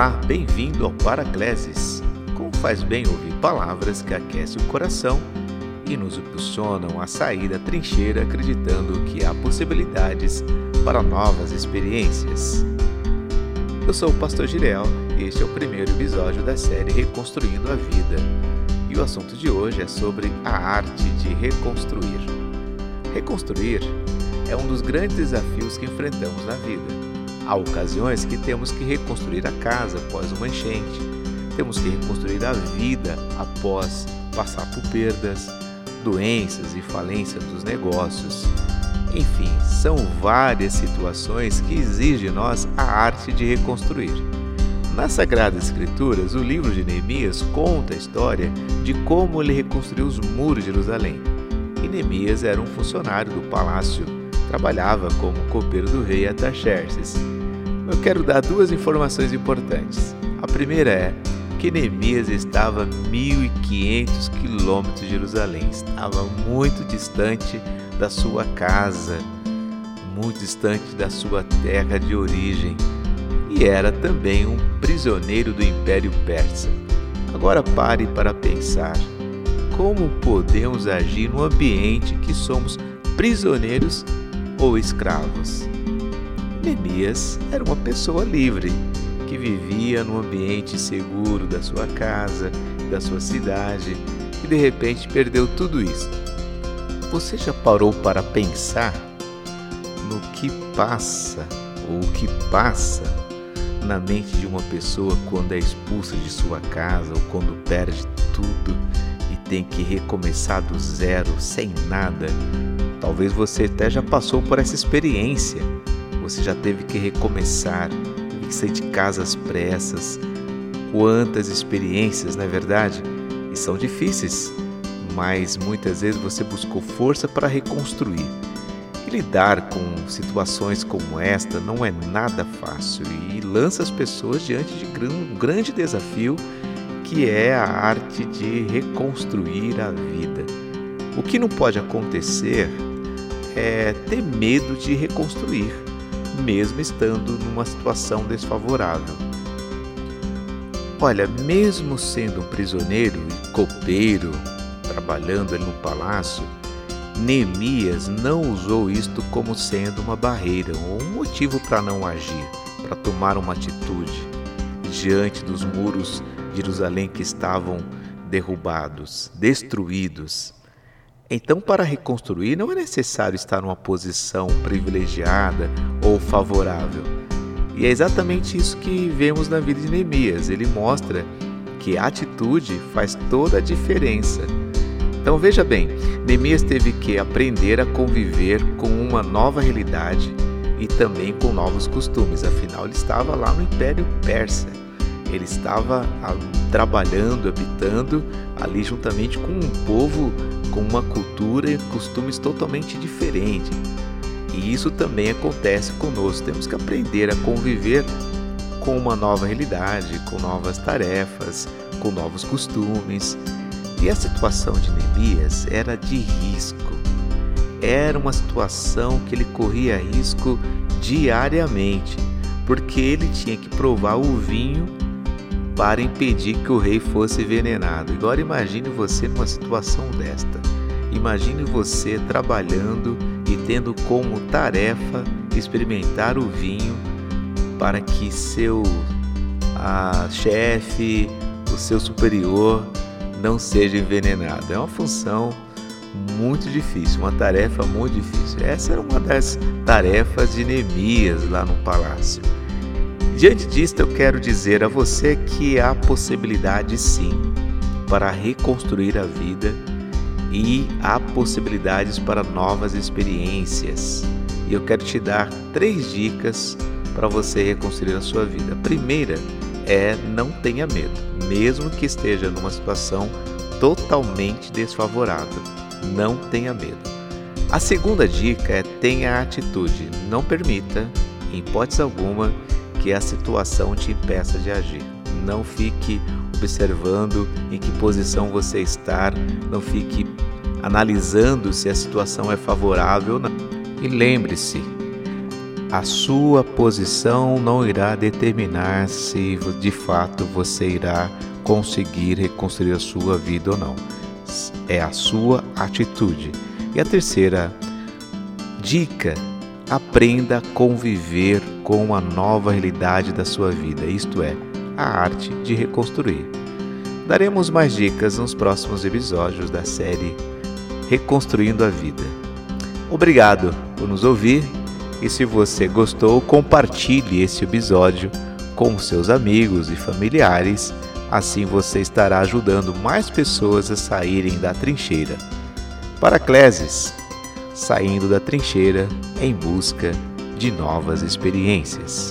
Olá, bem-vindo ao Paracleses. Como faz bem ouvir palavras que aquecem o coração e nos impulsionam a sair da trincheira acreditando que há possibilidades para novas experiências. Eu sou o Pastor Girel e este é o primeiro episódio da série Reconstruindo a Vida. E o assunto de hoje é sobre a arte de reconstruir. Reconstruir é um dos grandes desafios que enfrentamos na vida Há ocasiões que temos que reconstruir a casa após uma enchente, temos que reconstruir a vida após passar por perdas, doenças e falência dos negócios. Enfim, são várias situações que exigem de nós a arte de reconstruir. Nas Sagradas Escrituras, o livro de Neemias conta a história de como ele reconstruiu os muros de Jerusalém. E Neemias era um funcionário do palácio, trabalhava como copeiro do rei Ataxerxes eu quero dar duas informações importantes. A primeira é que Neemias estava a 1.500 quilômetros de Jerusalém, estava muito distante da sua casa, muito distante da sua terra de origem e era também um prisioneiro do Império Persa. Agora pare para pensar como podemos agir no ambiente que somos prisioneiros ou escravos. Neemias era uma pessoa livre, que vivia num ambiente seguro da sua casa, da sua cidade, e de repente perdeu tudo isso. Você já parou para pensar no que passa ou o que passa na mente de uma pessoa quando é expulsa de sua casa ou quando perde tudo e tem que recomeçar do zero, sem nada? Talvez você até já passou por essa experiência você já teve que recomeçar, teve que sair de casa às pressas. Quantas experiências, não é verdade? E são difíceis, mas muitas vezes você buscou força para reconstruir. E lidar com situações como esta não é nada fácil e lança as pessoas diante de um grande desafio que é a arte de reconstruir a vida. O que não pode acontecer é ter medo de reconstruir mesmo estando numa situação desfavorável. Olha, mesmo sendo um prisioneiro e copeiro, trabalhando ali no palácio, Neemias não usou isto como sendo uma barreira ou um motivo para não agir, para tomar uma atitude diante dos muros de Jerusalém que estavam derrubados, destruídos. Então, para reconstruir, não é necessário estar numa posição privilegiada ou favorável. E é exatamente isso que vemos na vida de Neemias. Ele mostra que a atitude faz toda a diferença. Então veja bem, Neemias teve que aprender a conviver com uma nova realidade e também com novos costumes, afinal ele estava lá no Império Persa. Ele estava ah, trabalhando, habitando ali juntamente com um povo com uma cultura e costumes totalmente diferentes. E isso também acontece conosco. Temos que aprender a conviver com uma nova realidade, com novas tarefas, com novos costumes. E a situação de Neemias era de risco. Era uma situação que ele corria risco diariamente, porque ele tinha que provar o vinho para impedir que o rei fosse envenenado. Agora imagine você numa situação desta. Imagine você trabalhando e tendo como tarefa experimentar o vinho para que seu chefe, o seu superior não seja envenenado. É uma função muito difícil, uma tarefa muito difícil. Essa era uma das tarefas de Neemias lá no palácio. Diante disto, eu quero dizer a você que há possibilidade sim para reconstruir a vida e há possibilidades para novas experiências. E eu quero te dar três dicas para você reconstruir a sua vida. A primeira é não tenha medo, mesmo que esteja numa situação totalmente desfavorável. Não tenha medo. A segunda dica é tenha atitude, não permita, em hipótese alguma, que a situação te impeça de agir. Não fique observando em que posição você está, não fique analisando se a situação é favorável ou não. E lembre-se, a sua posição não irá determinar se de fato você irá conseguir reconstruir a sua vida ou não. É a sua atitude. E a terceira dica: aprenda a conviver com a nova realidade da sua vida, isto é, a arte de reconstruir. Daremos mais dicas nos próximos episódios da série Reconstruindo a Vida. Obrigado por nos ouvir e se você gostou, compartilhe esse episódio com seus amigos e familiares, assim você estará ajudando mais pessoas a saírem da trincheira. Paracleses, saindo da trincheira em busca de novas experiências.